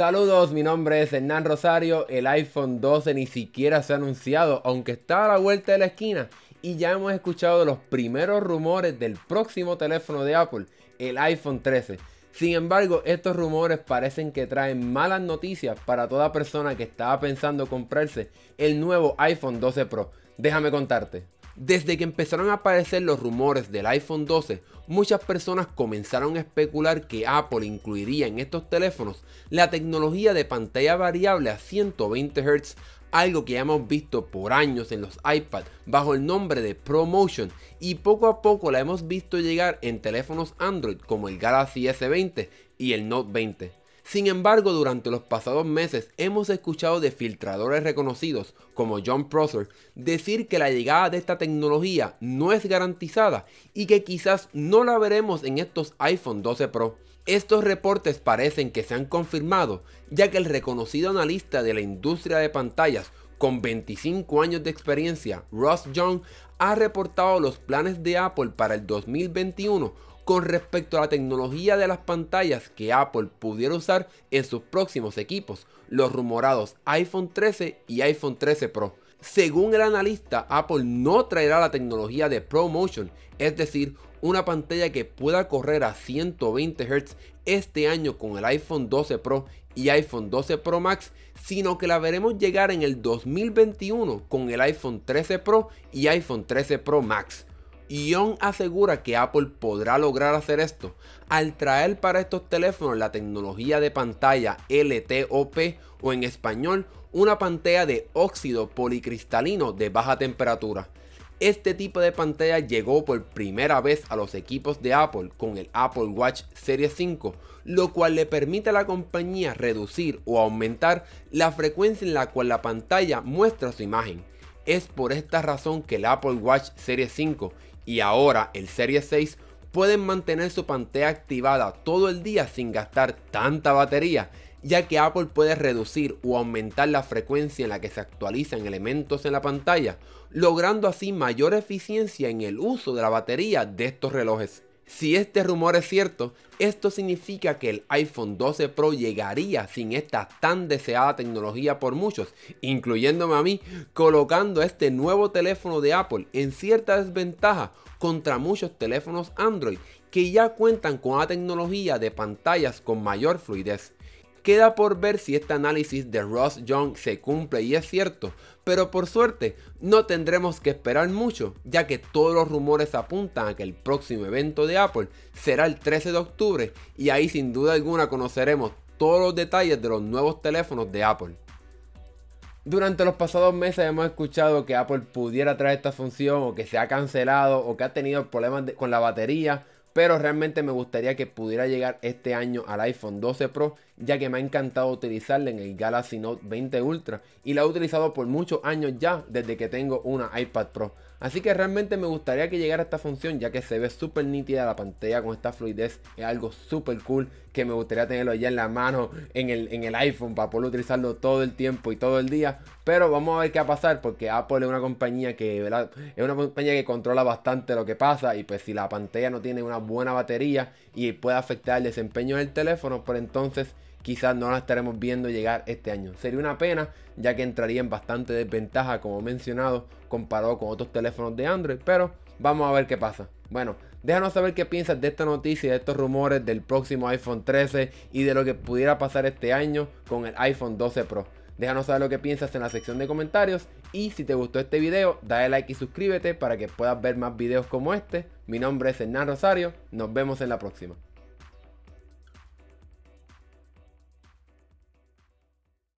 Saludos, mi nombre es Hernán Rosario. El iPhone 12 ni siquiera se ha anunciado, aunque está a la vuelta de la esquina. Y ya hemos escuchado los primeros rumores del próximo teléfono de Apple, el iPhone 13. Sin embargo, estos rumores parecen que traen malas noticias para toda persona que estaba pensando comprarse el nuevo iPhone 12 Pro. Déjame contarte. Desde que empezaron a aparecer los rumores del iPhone 12, muchas personas comenzaron a especular que Apple incluiría en estos teléfonos la tecnología de pantalla variable a 120 Hz, algo que ya hemos visto por años en los iPad bajo el nombre de ProMotion y poco a poco la hemos visto llegar en teléfonos Android como el Galaxy S20 y el Note 20. Sin embargo, durante los pasados meses hemos escuchado de filtradores reconocidos como John Prosser decir que la llegada de esta tecnología no es garantizada y que quizás no la veremos en estos iPhone 12 Pro. Estos reportes parecen que se han confirmado, ya que el reconocido analista de la industria de pantallas con 25 años de experiencia, Ross Young, ha reportado los planes de Apple para el 2021 con respecto a la tecnología de las pantallas que Apple pudiera usar en sus próximos equipos, los rumorados iPhone 13 y iPhone 13 Pro. Según el analista, Apple no traerá la tecnología de ProMotion, es decir, una pantalla que pueda correr a 120 Hz este año con el iPhone 12 Pro y iPhone 12 Pro Max, sino que la veremos llegar en el 2021 con el iPhone 13 Pro y iPhone 13 Pro Max. Ion asegura que Apple podrá lograr hacer esto al traer para estos teléfonos la tecnología de pantalla LTOP o en español una pantalla de óxido policristalino de baja temperatura. Este tipo de pantalla llegó por primera vez a los equipos de Apple con el Apple Watch Series 5, lo cual le permite a la compañía reducir o aumentar la frecuencia en la cual la pantalla muestra su imagen. Es por esta razón que el Apple Watch Series 5 y ahora el Series 6 pueden mantener su pantalla activada todo el día sin gastar tanta batería, ya que Apple puede reducir o aumentar la frecuencia en la que se actualizan elementos en la pantalla, logrando así mayor eficiencia en el uso de la batería de estos relojes. Si este rumor es cierto, esto significa que el iPhone 12 Pro llegaría sin esta tan deseada tecnología por muchos, incluyéndome a mí, colocando este nuevo teléfono de Apple en cierta desventaja contra muchos teléfonos Android que ya cuentan con la tecnología de pantallas con mayor fluidez. Queda por ver si este análisis de Ross Young se cumple y es cierto, pero por suerte no tendremos que esperar mucho, ya que todos los rumores apuntan a que el próximo evento de Apple será el 13 de octubre y ahí sin duda alguna conoceremos todos los detalles de los nuevos teléfonos de Apple. Durante los pasados meses hemos escuchado que Apple pudiera traer esta función o que se ha cancelado o que ha tenido problemas con la batería pero realmente me gustaría que pudiera llegar este año al iPhone 12 Pro, ya que me ha encantado utilizarla en el Galaxy Note 20 Ultra y la he utilizado por muchos años ya desde que tengo una iPad Pro. Así que realmente me gustaría que llegara esta función ya que se ve súper nítida la pantalla con esta fluidez. Es algo súper cool que me gustaría tenerlo ya en la mano en el, en el iPhone para poder utilizarlo todo el tiempo y todo el día. Pero vamos a ver qué va a pasar porque Apple es una compañía que es una compañía que controla bastante lo que pasa y pues si la pantalla no tiene una buena batería y puede afectar el desempeño del teléfono, pues entonces quizás no la estaremos viendo llegar este año. Sería una pena, ya que entraría en bastante desventaja, como mencionado, comparado con otros teléfonos de Android, pero vamos a ver qué pasa. Bueno, déjanos saber qué piensas de esta noticia, de estos rumores del próximo iPhone 13 y de lo que pudiera pasar este año con el iPhone 12 Pro. Déjanos saber lo que piensas en la sección de comentarios y si te gustó este video, dale like y suscríbete para que puedas ver más videos como este. Mi nombre es Hernán Rosario, nos vemos en la próxima.